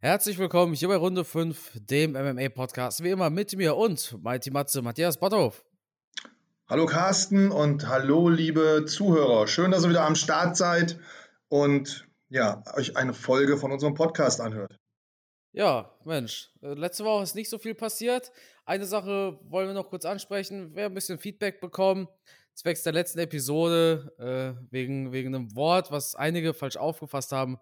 Herzlich willkommen hier bei Runde 5, dem MMA-Podcast. Wie immer mit mir und Mighty Matze, Matthias Botthoff. Hallo Carsten und hallo liebe Zuhörer. Schön, dass ihr wieder am Start seid und ja, euch eine Folge von unserem Podcast anhört. Ja, Mensch, äh, letzte Woche ist nicht so viel passiert. Eine Sache wollen wir noch kurz ansprechen. Wir haben ein bisschen Feedback bekommen, zwecks der letzten Episode, äh, wegen, wegen einem Wort, was einige falsch aufgefasst haben.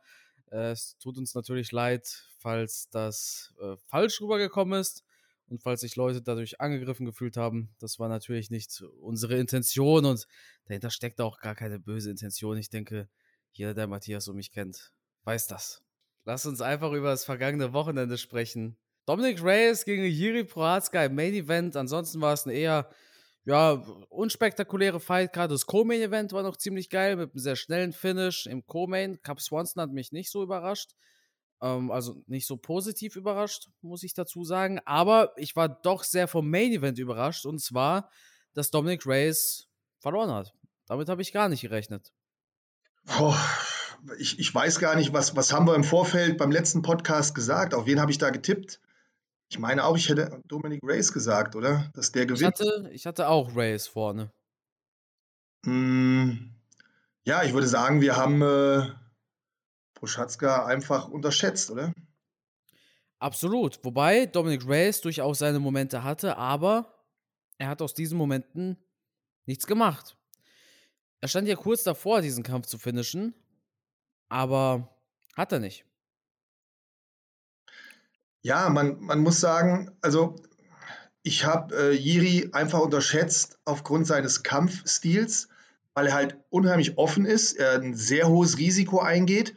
Äh, es tut uns natürlich leid, falls das äh, falsch rübergekommen ist und falls sich Leute dadurch angegriffen gefühlt haben. Das war natürlich nicht unsere Intention und dahinter steckt auch gar keine böse Intention. Ich denke, jeder, der Matthias und mich kennt, weiß das. Lass uns einfach über das vergangene Wochenende sprechen. Dominic Reyes gegen Jiri Prohatzka im Main Event. Ansonsten war es ein eher ja, unspektakuläre Fight. Gerade das Co-Main-Event war noch ziemlich geil mit einem sehr schnellen Finish im Co-Main. Cap Swanson hat mich nicht so überrascht. Ähm, also nicht so positiv überrascht, muss ich dazu sagen. Aber ich war doch sehr vom Main-Event überrascht. Und zwar, dass Dominic Reyes verloren hat. Damit habe ich gar nicht gerechnet. Oh, ich, ich weiß gar nicht, was, was haben wir im Vorfeld beim letzten Podcast gesagt? Auf wen habe ich da getippt? Ich meine auch, ich hätte Dominic Reyes gesagt, oder? Dass der gewinnt. Ich hatte, ich hatte auch Reyes vorne. Mm, ja, ich würde sagen, wir haben äh, Prochatzka einfach unterschätzt, oder? Absolut. Wobei Dominic Reyes durchaus seine Momente hatte, aber er hat aus diesen Momenten nichts gemacht. Er stand ja kurz davor, diesen Kampf zu finishen, aber hat er nicht. Ja, man, man muss sagen, also ich habe äh, Jiri einfach unterschätzt aufgrund seines Kampfstils, weil er halt unheimlich offen ist, er ein sehr hohes Risiko eingeht.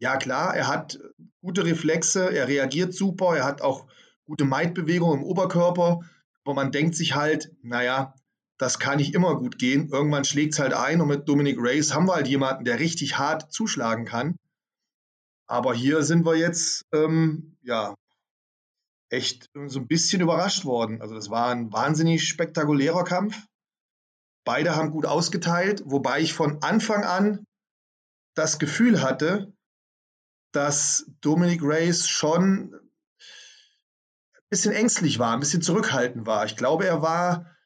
Ja, klar, er hat gute Reflexe, er reagiert super, er hat auch gute Maidbewegungen im Oberkörper, aber man denkt sich halt, naja, das kann nicht immer gut gehen. Irgendwann schlägt es halt ein und mit Dominic Reyes haben wir halt jemanden, der richtig hart zuschlagen kann. Aber hier sind wir jetzt, ähm, ja, echt so ein bisschen überrascht worden. Also das war ein wahnsinnig spektakulärer Kampf. Beide haben gut ausgeteilt, wobei ich von Anfang an das Gefühl hatte, dass Dominic Reyes schon ein bisschen ängstlich war, ein bisschen zurückhaltend war. Ich glaube, er war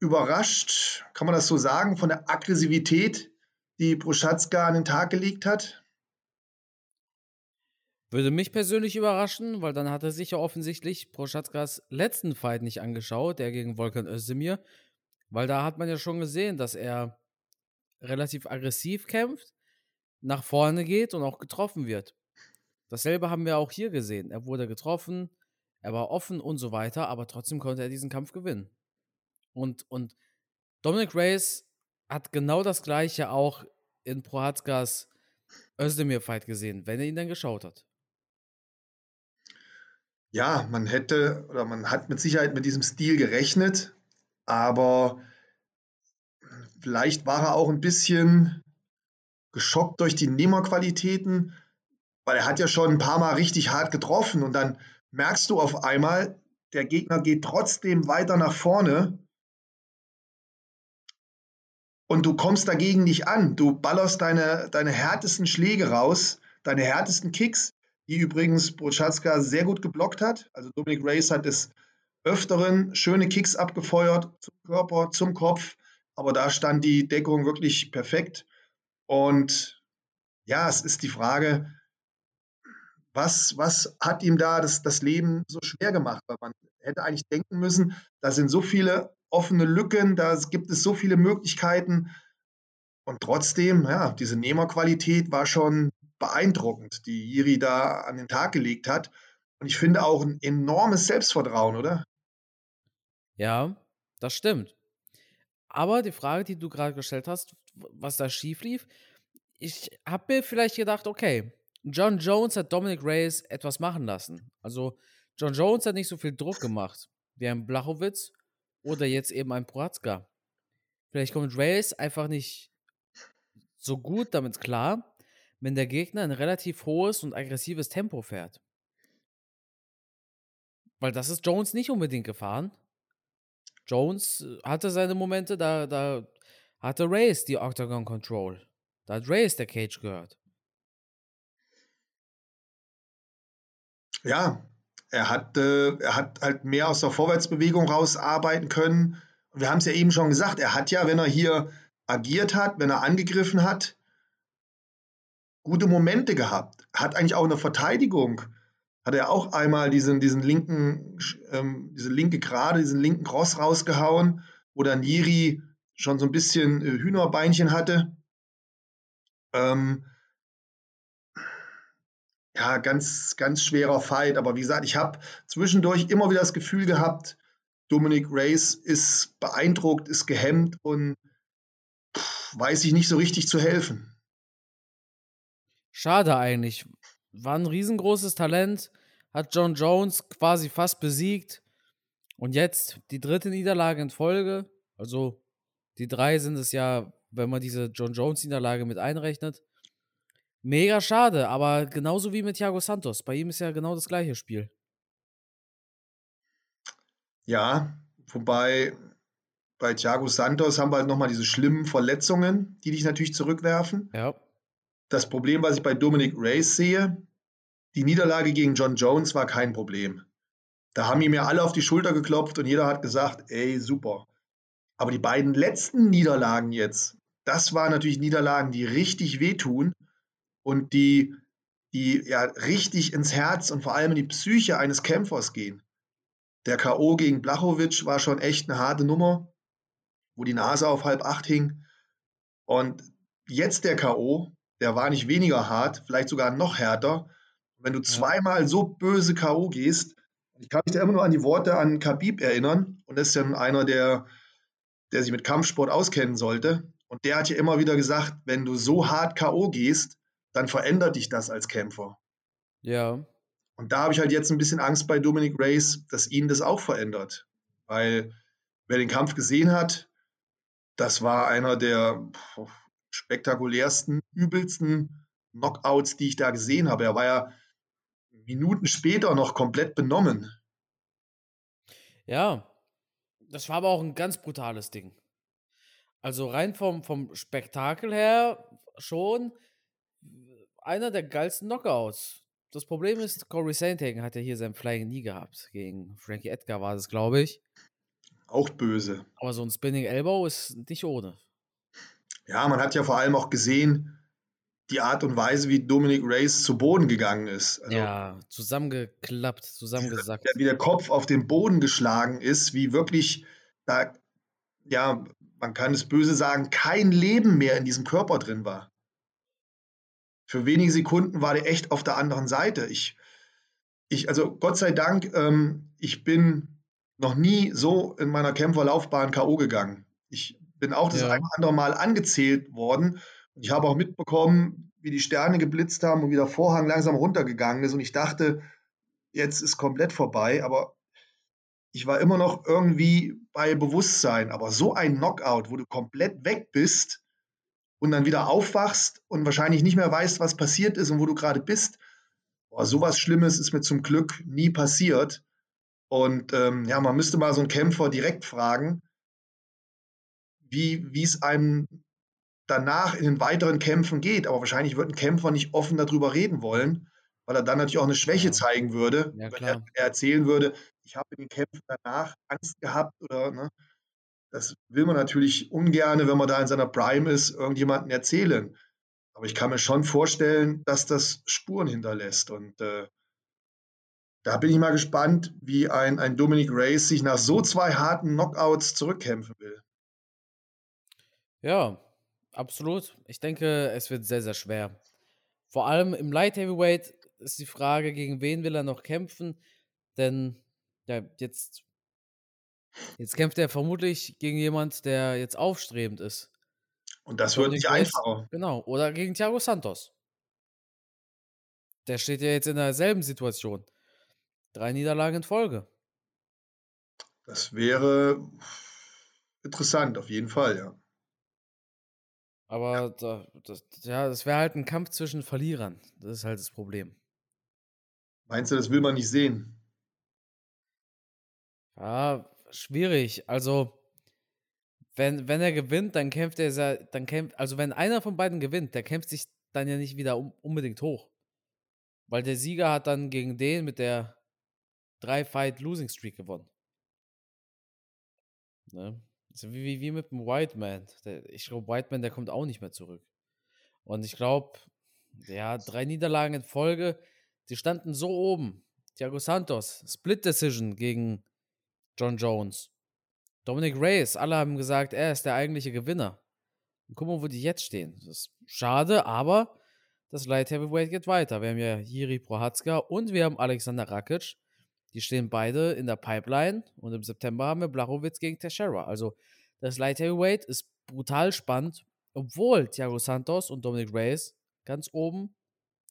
überrascht, kann man das so sagen, von der Aggressivität, die Prochatzka an den Tag gelegt hat. Würde mich persönlich überraschen, weil dann hat er sich ja offensichtlich Proschatzkas letzten Fight nicht angeschaut, der gegen Volkan Özdemir. Weil da hat man ja schon gesehen, dass er relativ aggressiv kämpft, nach vorne geht und auch getroffen wird. Dasselbe haben wir auch hier gesehen. Er wurde getroffen, er war offen und so weiter, aber trotzdem konnte er diesen Kampf gewinnen. Und, und Dominic Reyes hat genau das gleiche auch in Prohatzkas Özdemir-Fight gesehen, wenn er ihn dann geschaut hat. Ja, man hätte oder man hat mit Sicherheit mit diesem Stil gerechnet, aber vielleicht war er auch ein bisschen geschockt durch die Nehmerqualitäten, weil er hat ja schon ein paar Mal richtig hart getroffen und dann merkst du auf einmal, der Gegner geht trotzdem weiter nach vorne und du kommst dagegen nicht an. Du ballerst deine, deine härtesten Schläge raus, deine härtesten Kicks die übrigens Prochatzka sehr gut geblockt hat. Also Dominic Reyes hat des Öfteren schöne Kicks abgefeuert zum Körper, zum Kopf, aber da stand die Deckung wirklich perfekt. Und ja, es ist die Frage, was, was hat ihm da das, das Leben so schwer gemacht? Weil man hätte eigentlich denken müssen, da sind so viele offene Lücken, da gibt es so viele Möglichkeiten. Und trotzdem, ja, diese Nehmerqualität war schon beeindruckend, die Jiri da an den Tag gelegt hat. Und ich finde auch ein enormes Selbstvertrauen, oder? Ja, das stimmt. Aber die Frage, die du gerade gestellt hast, was da schief lief, ich habe mir vielleicht gedacht, okay, John Jones hat Dominic Reyes etwas machen lassen. Also John Jones hat nicht so viel Druck gemacht wie ein Blachowitz oder jetzt eben ein Prohatzka. Vielleicht kommt Reyes einfach nicht so gut damit klar, wenn der Gegner ein relativ hohes und aggressives Tempo fährt. Weil das ist Jones nicht unbedingt gefahren. Jones äh, hatte seine Momente, da, da hatte Reyes die Octagon Control. Da hat Reyes der Cage gehört. Ja, er hat, äh, er hat halt mehr aus der Vorwärtsbewegung rausarbeiten können. Wir haben es ja eben schon gesagt, er hat ja, wenn er hier agiert hat, wenn er angegriffen hat, gute Momente gehabt. Hat eigentlich auch in der Verteidigung, hat er auch einmal diesen, diesen linken, ähm, diese linke Gerade, diesen linken Cross rausgehauen, wo dann Jiri schon so ein bisschen äh, Hühnerbeinchen hatte. Ähm, ja, ganz, ganz schwerer Fight. Aber wie gesagt, ich habe zwischendurch immer wieder das Gefühl gehabt, Dominic Reyes ist beeindruckt, ist gehemmt und weiß sich nicht so richtig zu helfen. Schade eigentlich. War ein riesengroßes Talent, hat John Jones quasi fast besiegt. Und jetzt die dritte Niederlage in Folge. Also die drei sind es ja, wenn man diese John Jones-Niederlage mit einrechnet. Mega schade, aber genauso wie mit Thiago Santos. Bei ihm ist ja genau das gleiche Spiel. Ja, wobei bei Thiago Santos haben wir halt nochmal diese schlimmen Verletzungen, die dich natürlich zurückwerfen. Ja. Das Problem, was ich bei Dominic Reyes sehe, die Niederlage gegen John Jones war kein Problem. Da haben ihm ja alle auf die Schulter geklopft und jeder hat gesagt, ey, super. Aber die beiden letzten Niederlagen jetzt, das waren natürlich Niederlagen, die richtig wehtun und die, die ja richtig ins Herz und vor allem in die Psyche eines Kämpfers gehen. Der K.O. gegen Blachowitsch war schon echt eine harte Nummer, wo die Nase auf halb acht hing. Und jetzt der K.O., der war nicht weniger hart, vielleicht sogar noch härter. Wenn du zweimal so böse K.O. gehst, ich kann mich da immer nur an die Worte an Khabib erinnern, und das ist ja einer, der, der sich mit Kampfsport auskennen sollte. Und der hat ja immer wieder gesagt, wenn du so hart K.O. gehst, dann verändert dich das als Kämpfer. Ja. Und da habe ich halt jetzt ein bisschen Angst bei Dominic Reyes, dass ihn das auch verändert. Weil wer den Kampf gesehen hat, das war einer der spektakulärsten, übelsten Knockouts, die ich da gesehen habe. Er war ja Minuten später noch komplett benommen. Ja, das war aber auch ein ganz brutales Ding. Also rein vom, vom Spektakel her schon einer der geilsten Knockouts. Das Problem ist, Corey Sandhagen hat ja hier sein Flying nie gehabt. Gegen Frankie Edgar war das, glaube ich. Auch böse. Aber so ein Spinning Elbow ist nicht ohne. Ja, man hat ja vor allem auch gesehen, die Art und Weise, wie Dominic Reyes zu Boden gegangen ist. Also, ja, zusammengeklappt, zusammengesackt. Wie der Kopf auf den Boden geschlagen ist, wie wirklich da, ja, man kann es böse sagen, kein Leben mehr in diesem Körper drin war für wenige Sekunden war der echt auf der anderen Seite. Ich, ich also Gott sei Dank, ähm, ich bin noch nie so in meiner Kämpferlaufbahn K.O. gegangen. Ich bin auch das ja. ein oder andere Mal angezählt worden. Ich habe auch mitbekommen, wie die Sterne geblitzt haben und wie der Vorhang langsam runtergegangen ist. Und ich dachte, jetzt ist komplett vorbei. Aber ich war immer noch irgendwie bei Bewusstsein. Aber so ein Knockout, wo du komplett weg bist, und dann wieder aufwachst und wahrscheinlich nicht mehr weißt, was passiert ist und wo du gerade bist. Boah, sowas Schlimmes ist mir zum Glück nie passiert. Und ähm, ja, man müsste mal so einen Kämpfer direkt fragen, wie es einem danach in den weiteren Kämpfen geht. Aber wahrscheinlich wird ein Kämpfer nicht offen darüber reden wollen, weil er dann natürlich auch eine Schwäche zeigen würde, ja, wenn er, er, erzählen würde, ich habe in den Kämpfen danach Angst gehabt oder ne, das will man natürlich ungern, wenn man da in seiner Prime ist, irgendjemandem erzählen. Aber ich kann mir schon vorstellen, dass das Spuren hinterlässt. Und äh, da bin ich mal gespannt, wie ein, ein Dominic Reyes sich nach so zwei harten Knockouts zurückkämpfen will. Ja, absolut. Ich denke, es wird sehr, sehr schwer. Vor allem im Light Heavyweight ist die Frage, gegen wen will er noch kämpfen? Denn ja, jetzt Jetzt kämpft er vermutlich gegen jemand, der jetzt aufstrebend ist. Und das wird nicht einfacher. Genau. Oder gegen Thiago Santos. Der steht ja jetzt in derselben Situation. Drei Niederlagen in Folge. Das wäre interessant, auf jeden Fall, ja. Aber ja. Da, das, ja, das wäre halt ein Kampf zwischen Verlierern. Das ist halt das Problem. Meinst du, das will man nicht sehen? Ja, schwierig. Also, wenn, wenn er gewinnt, dann kämpft er, dann kämpft, also wenn einer von beiden gewinnt, der kämpft sich dann ja nicht wieder um, unbedingt hoch. Weil der Sieger hat dann gegen den mit der 3-Fight-Losing-Streak gewonnen. Ne? Also wie, wie, wie mit dem White Man. Der, ich glaube, White Man, der kommt auch nicht mehr zurück. Und ich glaube, ja, drei Niederlagen in Folge, die standen so oben. Thiago Santos, Split Decision gegen John Jones. Dominic Reyes, alle haben gesagt, er ist der eigentliche Gewinner. Und guck mal, wo die jetzt stehen. Das ist schade, aber das Light Heavyweight geht weiter. Wir haben ja Jiri Prohatzka und wir haben Alexander Rakic. Die stehen beide in der Pipeline und im September haben wir Blachowitz gegen Teixeira. Also das Light Heavyweight ist brutal spannend, obwohl Thiago Santos und Dominic Reyes ganz oben,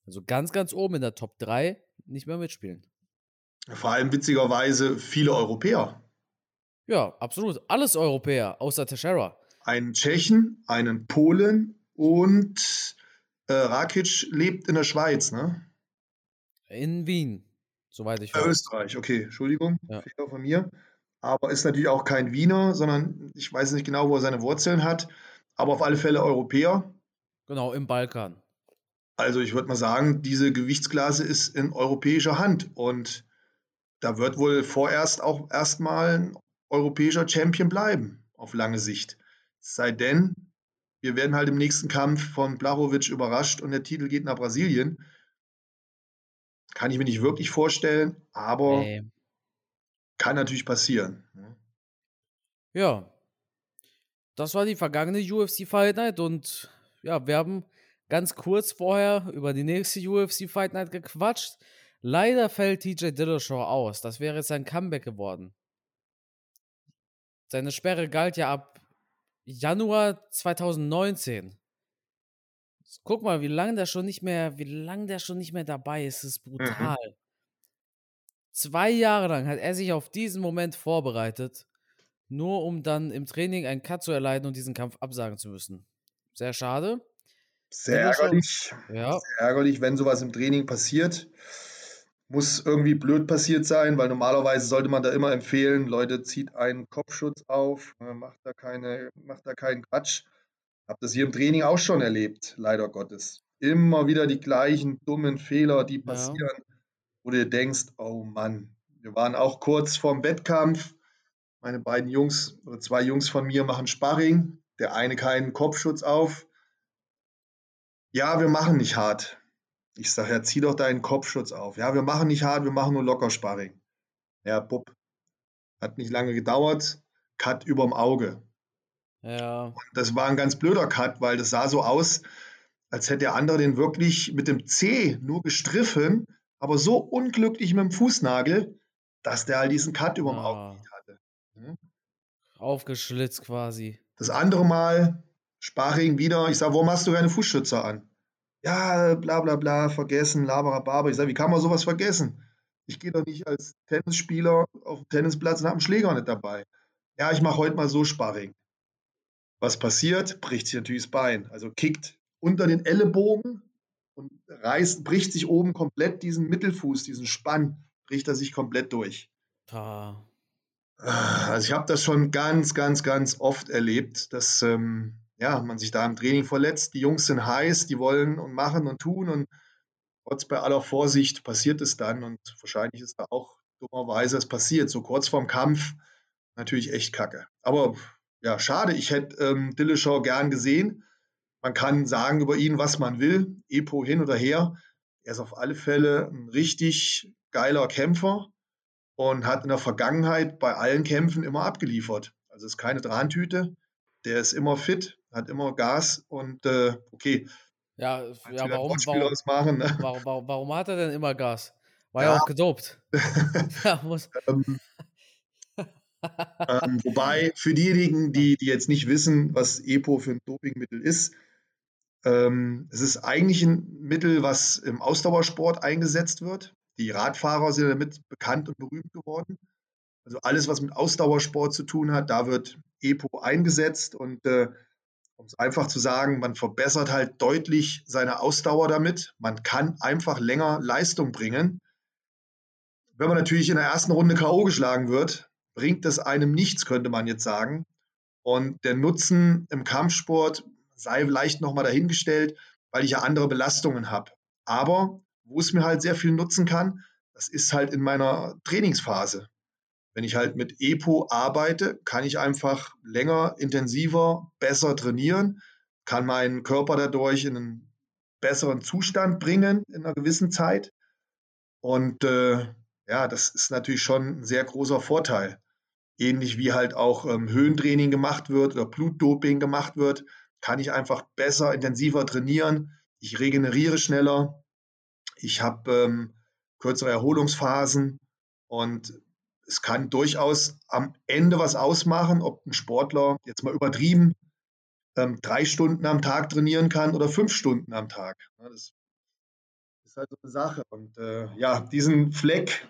also ganz, ganz oben in der Top 3 nicht mehr mitspielen. Vor allem witzigerweise viele Europäer. Ja, absolut. Alles Europäer, außer Teixeira. Einen Tschechen, einen Polen und äh, Rakic lebt in der Schweiz, ne? In Wien, soweit ich weiß. Äh, Österreich, okay, Entschuldigung, ja. Fehler von mir. Aber ist natürlich auch kein Wiener, sondern ich weiß nicht genau, wo er seine Wurzeln hat, aber auf alle Fälle Europäer. Genau, im Balkan. Also ich würde mal sagen, diese Gewichtsklasse ist in europäischer Hand und da wird wohl vorerst auch erstmal ein europäischer Champion bleiben, auf lange Sicht. Sei denn, wir werden halt im nächsten Kampf von Blachowicz überrascht und der Titel geht nach Brasilien. Kann ich mir nicht wirklich vorstellen, aber nee. kann natürlich passieren. Ne? Ja, das war die vergangene UFC Fight Night und ja, wir haben ganz kurz vorher über die nächste UFC Fight Night gequatscht. Leider fällt TJ Dillashaw aus. Das wäre jetzt sein Comeback geworden. Seine Sperre galt ja ab Januar 2019. Guck mal, wie lange der schon nicht mehr, wie lange der schon nicht mehr dabei ist. Ist mhm. brutal. Mhm. Zwei Jahre lang hat er sich auf diesen Moment vorbereitet, nur um dann im Training einen Cut zu erleiden und diesen Kampf absagen zu müssen. Sehr schade. Sehr ärgerlich. Ja. Sehr ärgerlich, wenn sowas im Training passiert muss irgendwie blöd passiert sein, weil normalerweise sollte man da immer empfehlen, Leute, zieht einen Kopfschutz auf, äh, macht da, keine, macht da keinen Quatsch. Hab das hier im Training auch schon erlebt, leider Gottes. Immer wieder die gleichen dummen Fehler, die passieren, ja. wo du denkst, oh Mann, wir waren auch kurz vorm Wettkampf. Meine beiden Jungs oder zwei Jungs von mir machen Sparring, der eine keinen Kopfschutz auf. Ja, wir machen nicht hart. Ich sage, ja, zieh doch deinen Kopfschutz auf. Ja, wir machen nicht hart, wir machen nur locker Sparring. Ja, Bub. Hat nicht lange gedauert. Cut überm Auge. Ja. Und das war ein ganz blöder Cut, weil das sah so aus, als hätte der andere den wirklich mit dem C nur gestriffen, aber so unglücklich mit dem Fußnagel, dass der halt diesen Cut überm ah. Auge nicht hatte. Hm? Aufgeschlitzt quasi. Das andere Mal, Sparring wieder, ich sage, warum hast du keine Fußschützer an? ja, bla bla bla, vergessen, laberababer. Ich sage, wie kann man sowas vergessen? Ich gehe doch nicht als Tennisspieler auf den Tennisplatz und habe einen Schläger nicht dabei. Ja, ich mache heute mal so Sparring. Was passiert? Bricht sich natürlich das Bein. Also kickt unter den Ellenbogen und reißt, bricht sich oben komplett diesen Mittelfuß, diesen Spann, bricht er sich komplett durch. Ah. Also ich habe das schon ganz, ganz, ganz oft erlebt, dass ähm, ja, man sich da im Training verletzt. Die Jungs sind heiß, die wollen und machen und tun und trotz bei aller Vorsicht passiert es dann und wahrscheinlich ist da auch dummerweise es passiert. So kurz vorm Kampf natürlich echt kacke. Aber ja, schade, ich hätte ähm, Dillashaw gern gesehen. Man kann sagen über ihn, was man will, Epo hin oder her. Er ist auf alle Fälle ein richtig geiler Kämpfer und hat in der Vergangenheit bei allen Kämpfen immer abgeliefert. Also ist keine Drahntüte. Der ist immer fit, hat immer Gas und äh, okay. Ja, ja warum, warum, machen, ne? warum, warum, warum, hat er denn immer Gas? War ja, ja auch gedopt. ja, muss. Ähm, ähm, wobei, für diejenigen, die, die jetzt nicht wissen, was EPO für ein Dopingmittel ist, ähm, es ist eigentlich ein Mittel, was im Ausdauersport eingesetzt wird. Die Radfahrer sind damit bekannt und berühmt geworden. Also alles, was mit Ausdauersport zu tun hat, da wird EPO eingesetzt und äh, um es einfach zu sagen, man verbessert halt deutlich seine Ausdauer damit. Man kann einfach länger Leistung bringen. Wenn man natürlich in der ersten Runde K.O. geschlagen wird, bringt das einem nichts, könnte man jetzt sagen. Und der Nutzen im Kampfsport sei vielleicht nochmal dahingestellt, weil ich ja andere Belastungen habe. Aber wo es mir halt sehr viel nutzen kann, das ist halt in meiner Trainingsphase. Wenn ich halt mit EPO arbeite, kann ich einfach länger, intensiver, besser trainieren, kann meinen Körper dadurch in einen besseren Zustand bringen in einer gewissen Zeit. Und äh, ja, das ist natürlich schon ein sehr großer Vorteil. Ähnlich wie halt auch ähm, Höhentraining gemacht wird oder Blutdoping gemacht wird, kann ich einfach besser, intensiver trainieren. Ich regeneriere schneller. Ich habe ähm, kürzere Erholungsphasen und es kann durchaus am Ende was ausmachen, ob ein Sportler jetzt mal übertrieben ähm, drei Stunden am Tag trainieren kann oder fünf Stunden am Tag. Das ist halt so eine Sache. Und äh, ja, diesen Fleck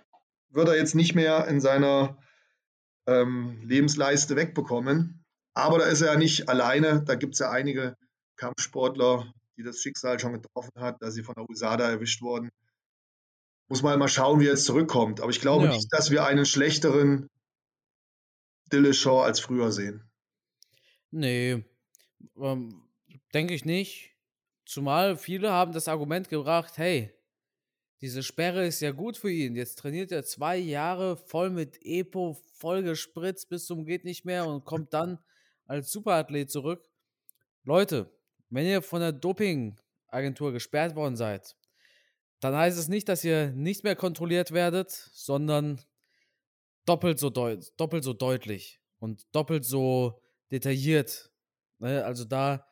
wird er jetzt nicht mehr in seiner ähm, Lebensleiste wegbekommen. Aber da ist er ja nicht alleine. Da gibt es ja einige Kampfsportler, die das Schicksal schon getroffen hat, dass sie von der USADA erwischt wurden. Muss man mal schauen, wie er jetzt zurückkommt. Aber ich glaube ja. nicht, dass wir einen schlechteren Dillashaw als früher sehen. Nee, ähm, denke ich nicht. Zumal viele haben das Argument gebracht, hey, diese Sperre ist ja gut für ihn. Jetzt trainiert er zwei Jahre voll mit Epo, voll gespritzt bis zum geht nicht mehr und kommt dann als Superathlet zurück. Leute, wenn ihr von der Dopingagentur gesperrt worden seid, dann heißt es nicht, dass ihr nicht mehr kontrolliert werdet, sondern doppelt so, doppelt so deutlich und doppelt so detailliert. Ne? Also da,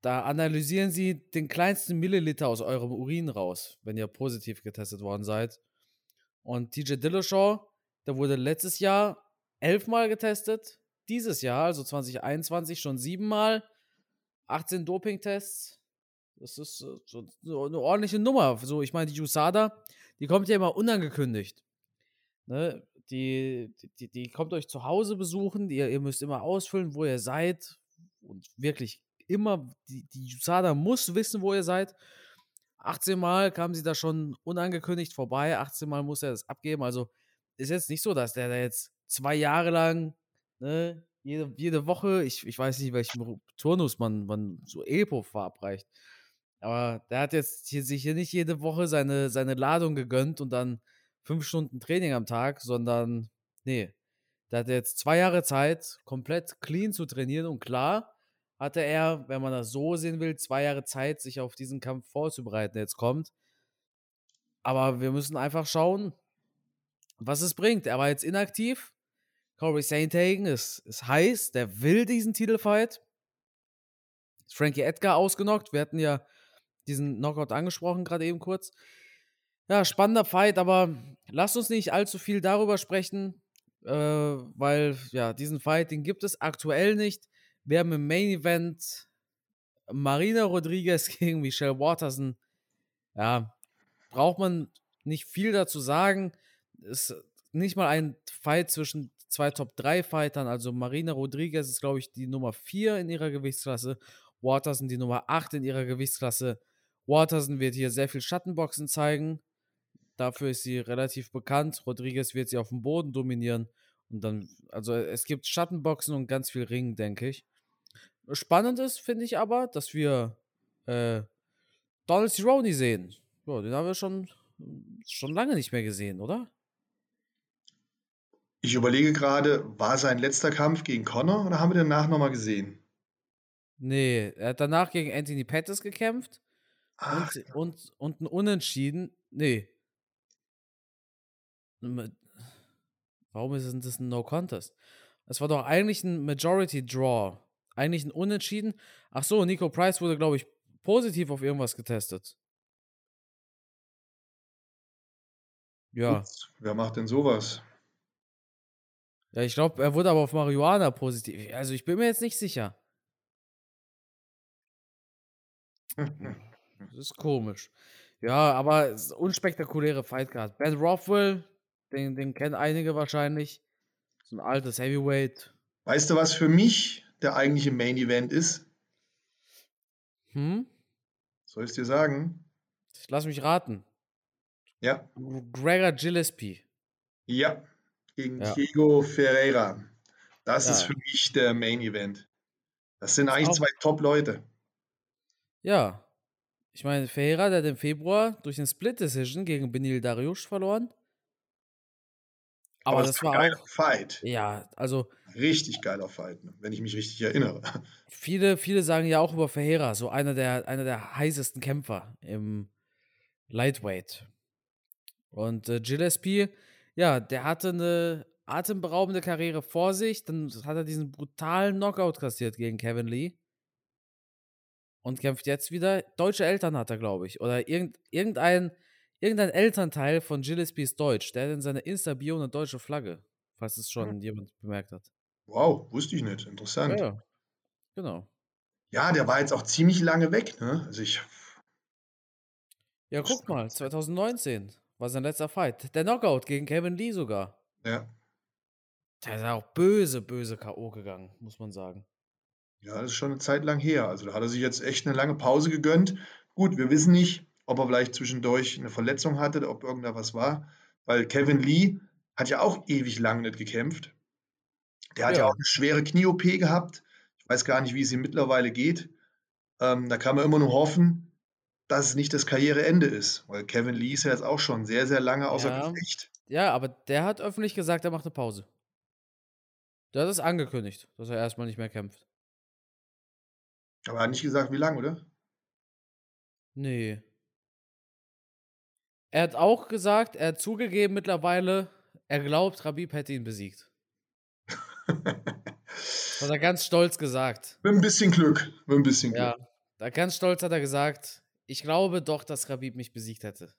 da analysieren sie den kleinsten Milliliter aus eurem Urin raus, wenn ihr positiv getestet worden seid. Und TJ Dillashaw, der wurde letztes Jahr elfmal getestet, dieses Jahr, also 2021, schon siebenmal, 18 Dopingtests. Das ist so, so eine ordentliche Nummer. So, ich meine, die USADA, die kommt ja immer unangekündigt. Ne? Die, die, die kommt euch zu Hause besuchen, ihr, ihr müsst immer ausfüllen, wo ihr seid. Und wirklich immer, die, die USADA muss wissen, wo ihr seid. 18 Mal kam sie da schon unangekündigt vorbei, 18 Mal muss er das abgeben. Also ist jetzt nicht so, dass der da jetzt zwei Jahre lang, ne, jede, jede Woche, ich, ich weiß nicht, welchen Turnus man, man so Epo verabreicht. Aber der hat jetzt hier, sich hier nicht jede Woche seine, seine Ladung gegönnt und dann fünf Stunden Training am Tag, sondern nee, der hat jetzt zwei Jahre Zeit, komplett clean zu trainieren und klar hatte er, wenn man das so sehen will, zwei Jahre Zeit, sich auf diesen Kampf vorzubereiten, der jetzt kommt. Aber wir müssen einfach schauen, was es bringt. Er war jetzt inaktiv. Corey Sainthagen ist, ist heiß, der will diesen Titelfight. Frankie Edgar ausgenockt. Wir hatten ja diesen Knockout angesprochen, gerade eben kurz. Ja, spannender Fight, aber lasst uns nicht allzu viel darüber sprechen, äh, weil ja, diesen Fight, den gibt es aktuell nicht. Wir haben im Main Event Marina Rodriguez gegen Michelle Waterson. Ja, braucht man nicht viel dazu sagen. Ist nicht mal ein Fight zwischen zwei Top 3 Fightern. Also Marina Rodriguez ist, glaube ich, die Nummer 4 in ihrer Gewichtsklasse. Waterson die Nummer 8 in ihrer Gewichtsklasse. Waterson wird hier sehr viel Schattenboxen zeigen. Dafür ist sie relativ bekannt. Rodriguez wird sie auf dem Boden dominieren. Und dann, also es gibt Schattenboxen und ganz viel Ringen, denke ich. Spannend ist, finde ich aber, dass wir äh, Donald Cerrone sehen. Ja, den haben wir schon, schon lange nicht mehr gesehen, oder? Ich überlege gerade, war sein letzter Kampf gegen Connor oder haben wir danach nochmal gesehen? Nee, er hat danach gegen Anthony Pettis gekämpft. Ach, und, und, und ein Unentschieden. Nee, Warum ist das ein No Contest? Es war doch eigentlich ein Majority Draw. Eigentlich ein Unentschieden. Ach so, Nico Price wurde, glaube ich, positiv auf irgendwas getestet. Ja. Wer macht denn sowas? Ja, ich glaube, er wurde aber auf Marihuana positiv. Also ich bin mir jetzt nicht sicher. das ist komisch. Ja, aber unspektakuläre Fightcard. Ben Rothwell, den, den kennen einige wahrscheinlich. So ein altes Heavyweight. Weißt du, was für mich der eigentliche Main Event ist? Hm? Soll ich es dir sagen? Lass mich raten. Ja. Gregor Gillespie. Ja, gegen ja. Diego Ferreira. Das ja. ist für mich der Main Event. Das sind eigentlich zwei Top-Leute. Ja. Ich meine, Ferreira, der hat im Februar durch eine Split-Decision gegen Benil Dariush verloren. Aber, Aber das das war ein geiler Fight. ja, also Richtig geiler Fight, ne? wenn ich mich richtig erinnere. viele, viele sagen ja auch über Ferreira, so einer der, einer der heißesten Kämpfer im Lightweight. Und äh, Gillespie, ja, der hatte eine atemberaubende Karriere vor sich. Dann hat er diesen brutalen Knockout kassiert gegen Kevin Lee. Und kämpft jetzt wieder. Deutsche Eltern hat er, glaube ich. Oder irgend, irgendein, irgendein Elternteil von Gillespie ist deutsch. Der hat in seiner Insta-Bio eine deutsche Flagge. Falls es schon jemand bemerkt hat. Wow, wusste ich nicht. Ja, Interessant. ja. Genau. Ja, der war jetzt auch ziemlich lange weg. Ne? Also ich, Ja, guck mal, 2019 war sein letzter Fight. Der Knockout gegen Kevin Lee sogar. ja, Der ist auch böse, böse K.O. gegangen, muss man sagen. ja, das ist schon eine Zeit lang her. Also da hat er sich jetzt echt eine lange Pause gegönnt. Gut, wir wissen nicht, ob er vielleicht zwischendurch eine Verletzung hatte, ob irgendda was war. Weil Kevin Lee hat ja auch ewig lang nicht gekämpft. Der hat ja, Ja. auch eine schwere Knie-OP gehabt. Ich weiß gar nicht, wie es ihm mittlerweile geht. Ähm, da kann man immer nur hoffen, dass es nicht das Karriereende ist. Weil Kevin Lee ist ja jetzt auch schon sehr, sehr lange außer Ja. Gefecht. Ja, aber der hat öffentlich gesagt, er macht eine Pause. Der hat es angekündigt, dass er erstmal nicht mehr kämpft. Aber er hat nicht gesagt, wie lange, oder? Nee. Er hat auch gesagt, er hat zugegeben mittlerweile, er glaubt, Rabib hätte ihn besiegt. Hat er ganz stolz gesagt. Mit ein bisschen Glück. Mit ein bisschen Glück. Ja. Da ganz stolz hat er gesagt, ich glaube doch, dass Rabib mich besiegt hätte.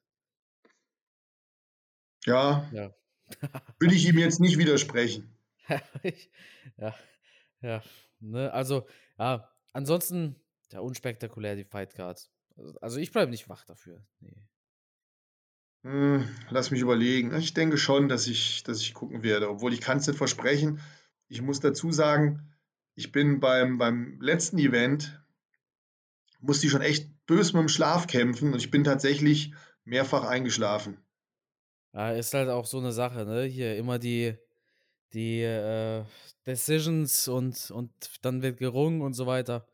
Ja, Ja. will ich ihm jetzt nicht widersprechen. ja, ja, ne, also, ja, ansonsten, ja, unspektakulär die Fightcard. Also, also ich bleibe nicht wach dafür. Nee. Hm, lass mich überlegen. Ich denke schon, dass ich, dass ich gucken werde, obwohl ich kann es nicht versprechen. Ich muss dazu sagen, ich bin beim, beim letzten Event, musste ich schon echt böse mit dem Schlaf kämpfen und ich bin tatsächlich mehrfach eingeschlafen. Ja, ist halt auch so eine Sache, ne? Hier immer die, die äh, Decisions und, und dann wird gerungen und so weiter.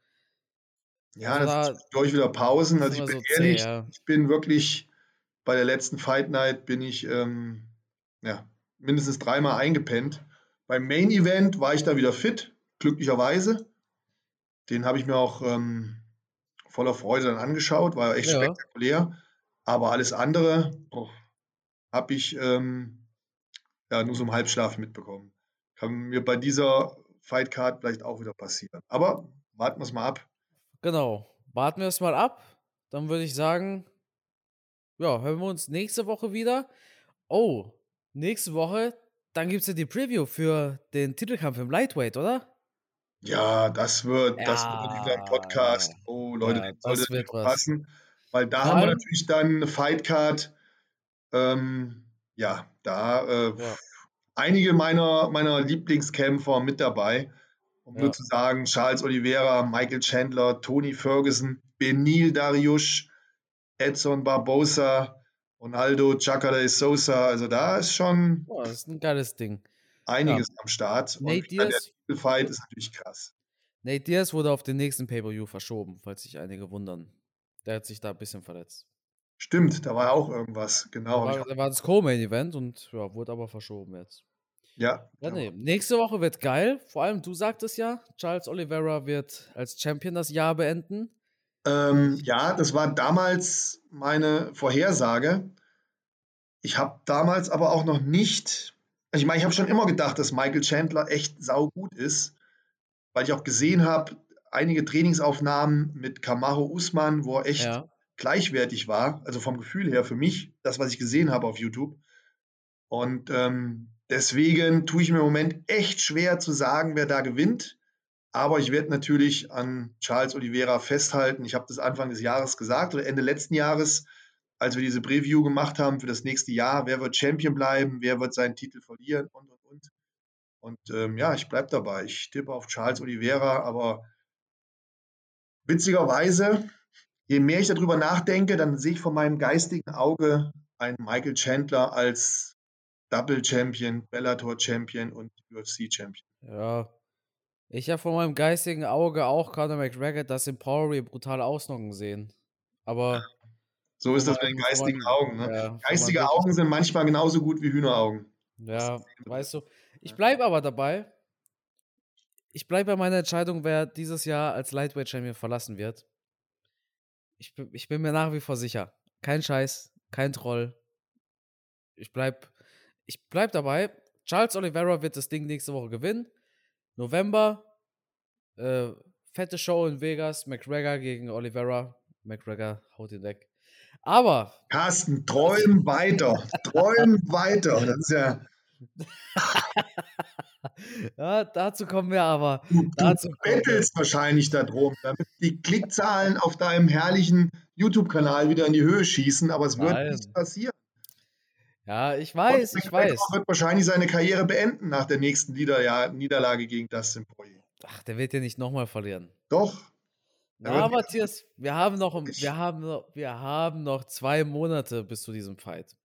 Ja, Also das da ist durch wieder Pausen. Also ich bin so zäh, ehrlich, ja. ich bin wirklich bei der letzten Fight Night bin ich ähm, ja, mindestens dreimal eingepennt. Beim Main Event war ich da wieder fit, glücklicherweise. Den habe ich mir auch ähm, voller Freude dann angeschaut, war echt Ja. spektakulär. Aber alles andere habe ich ähm, ja, nur so im Halbschlaf mitbekommen. Kann mir bei dieser Fight Card vielleicht auch wieder passieren. Aber warten wir es mal ab. Genau. Warten wir es mal ab. Dann würde ich sagen, ja, hören wir uns nächste Woche wieder. Oh, nächste Woche, dann gibt es ja die Preview für den Titelkampf im Lightweight, oder? Ja, das wird, das wird wieder ein Ja, Podcast. ja. Oh, Leute, Ja, das ihr wird was. verpassen. Weil da Vor haben wir natürlich dann eine Fightcard. Ähm, ja, da äh, Ja. einige meiner, meiner Lieblingskämpfer mit dabei. Um Ja. nur zu sagen, Charles Oliveira, Michael Chandler, Tony Ferguson, Benil Dariush, Edson Barbosa, Ronaldo Chacala de Sousa. Also da ist schon Boah, das ist ein geiles Ding. einiges am Start. Nate Und wieder der Diaz, Titelfight ist natürlich krass. Nate Diaz wurde auf den nächsten Pay-Per-View verschoben, falls sich einige wundern. Der hat sich da ein bisschen verletzt. Stimmt, da war auch irgendwas. Genau. ich War, da war das Co-Main-Event und ja, wurde aber verschoben jetzt. Ja, Ja, ja. nee. Nächste Woche wird geil. Vor allem, du sagtest ja, Charles Oliveira wird als Champion das Jahr beenden. Ähm, ja, das war damals meine Vorhersage. Ich habe damals aber auch noch nicht, also ich meine, ich habe schon immer gedacht, dass Michael Chandler echt saugut ist, weil ich auch gesehen habe, einige Trainingsaufnahmen mit Kamaru Usman, wo er echt Ja. gleichwertig war, also vom Gefühl her für mich, das, was ich gesehen habe auf YouTube. Und ähm, deswegen tue ich mir im Moment echt schwer zu sagen, wer da gewinnt. Aber ich werde natürlich an Charles Oliveira festhalten. Ich habe das Anfang des Jahres gesagt oder Ende letzten Jahres, als wir diese Preview gemacht haben für das nächste Jahr. Wer wird Champion bleiben? Wer wird seinen Titel verlieren? Und, und, und. Und ähm, ja, ich bleibe dabei. Ich tippe auf Charles Oliveira, aber witzigerweise, je mehr ich darüber nachdenke, dann sehe ich vor meinem geistigen Auge einen Michael Chandler als Double Champion, Bellator Champion und UFC Champion. Ja. Ich habe vor meinem geistigen Auge auch Conor McGregor das im Power brutale Ausnocken sehen. Aber so ist das mit den geistigen Augen. Ne? Ja, Geistige Augen sind manchmal genauso gut wie Hühneraugen. Ja, weißt du. Ich bleibe aber dabei. Ich bleibe bei meiner Entscheidung, wer dieses Jahr als Lightweight Champion verlassen wird. Ich, ich bin mir nach wie vor sicher. Kein Scheiß, kein Troll. Ich bleib, ich bleib dabei. Charles Oliveira wird das Ding nächste Woche gewinnen. November, äh, fette Show in Vegas, McGregor gegen Oliveira. McGregor haut ihn weg. Aber. Carsten, träum weiter. Träum weiter. Das ist ja. ja, dazu kommen wir aber. Du, dazu du bettelst wahrscheinlich darum, damit die Klickzahlen auf deinem herrlichen YouTube-Kanal wieder in die Höhe schießen, aber es wird Nein. nicht passieren. Ja, ich weiß, ich weiß. Er wird wahrscheinlich seine Karriere beenden nach der nächsten Nieder Niederlage gegen Dustin Poirier. Ach, der wird ja nicht nochmal verlieren. Doch. Na, Matthias, wir haben, noch, wir, haben noch, wir haben noch zwei Monate bis zu diesem Fight.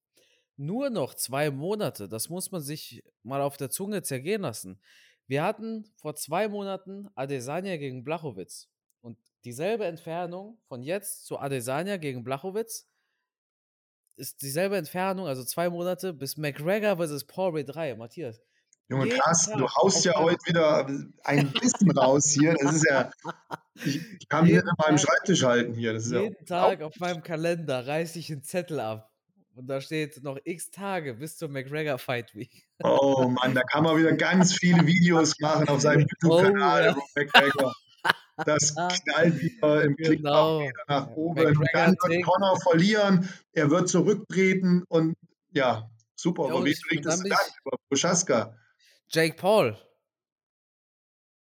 Nur noch zwei Monate. Das muss man sich mal auf der Zunge zergehen lassen. Wir hatten vor zwei Monaten Adesanya gegen Blachowitz. Und dieselbe Entfernung von jetzt zu Adesanya gegen Blachowitz ist dieselbe Entfernung, also zwei Monate, bis McGregor vs. Paul Ray 3. Matthias, Junge Carsten, du haust ja heute wieder ein Wissen raus hier. Das ist ja. Ich, kann mich nicht an meinem Schreibtisch halten hier. Das ist jeden ja Tag auf meinem Kalender reiße ich einen Zettel ab. Und da steht noch x Tage bis zur McGregor Fight Week. Oh Mann, da kann man wieder ganz viele Videos machen auf seinem YouTube-Kanal oh, ja. McGregor. Das knallt wieder im Klick genau. nach oben. McGregor dann wird Connor verlieren, er wird zurücktreten und ja, super. Ja, Aber wie bringt es dann über Buschaska? Jake Paul.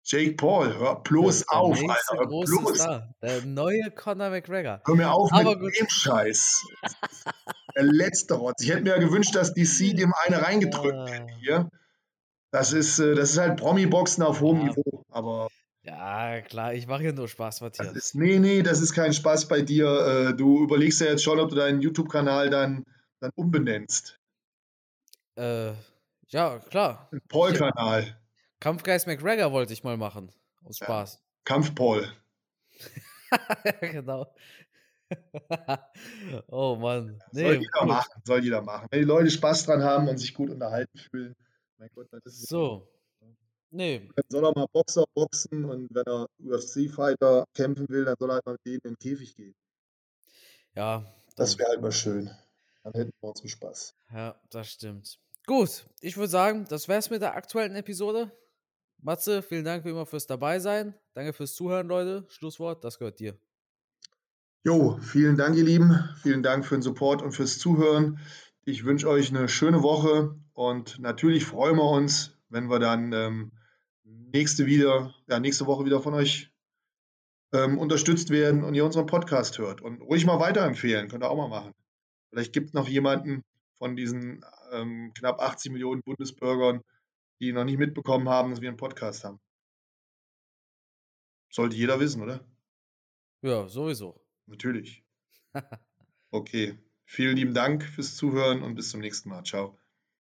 Jake Paul, hör bloß auf, Alter. Bloß. Star, der neue Conor McGregor. Hör mir auf Aber mit gut. dem Scheiß. der letzte Rotz. Ich hätte mir ja gewünscht, dass DC dem eine reingedrückt ja. hätte hier. Das ist, äh, das ist halt Promi-Boxen auf hohem ja. Niveau. Aber. Ja, klar, ich mache hier nur Spaß, Matthias. Ist, nee, nee, das ist kein Spaß bei dir. Äh, du überlegst ja jetzt schon, ob du deinen YouTube-Kanal dann, dann umbenennst. Äh, ja, klar. Paul-Kanal. Kampfgeist McGregor wollte ich mal machen. Aus Spaß. Ja. Kampf-Paul. genau. oh Mann. Nee, soll jeder gut. machen, soll jeder machen. Wenn die Leute Spaß dran haben und sich gut unterhalten fühlen. Mein Gott, das ist so. Nee. Dann soll er mal Boxer boxen und wenn er UFC-Fighter kämpfen will, dann soll er halt mal mit denen in den Käfig gehen. Ja. Das wäre halt mal schön. Dann hätten wir unseren Spaß. Ja, das stimmt. Gut, ich würde sagen, das wäre es mit der aktuellen Episode. Matze, vielen Dank wie immer fürs Dabeisein. Danke fürs Zuhören, Leute. Schlusswort, das gehört dir. Jo, vielen Dank, ihr Lieben. Vielen Dank für den Support und fürs Zuhören. Ich wünsche euch eine schöne Woche und natürlich freuen wir uns, wenn wir dann ähm, nächste, wieder, ja, nächste Woche wieder von euch ähm, unterstützt werden und ihr unseren Podcast hört. Und ruhig mal weiterempfehlen, könnt ihr auch mal machen. Vielleicht gibt es noch jemanden von diesen ähm, knapp 80 Millionen Bundesbürgern, die noch nicht mitbekommen haben, dass wir einen Podcast haben. Sollte jeder wissen, oder? Ja, sowieso. Natürlich. okay. Vielen lieben Dank fürs Zuhören und bis zum nächsten Mal. Ciao.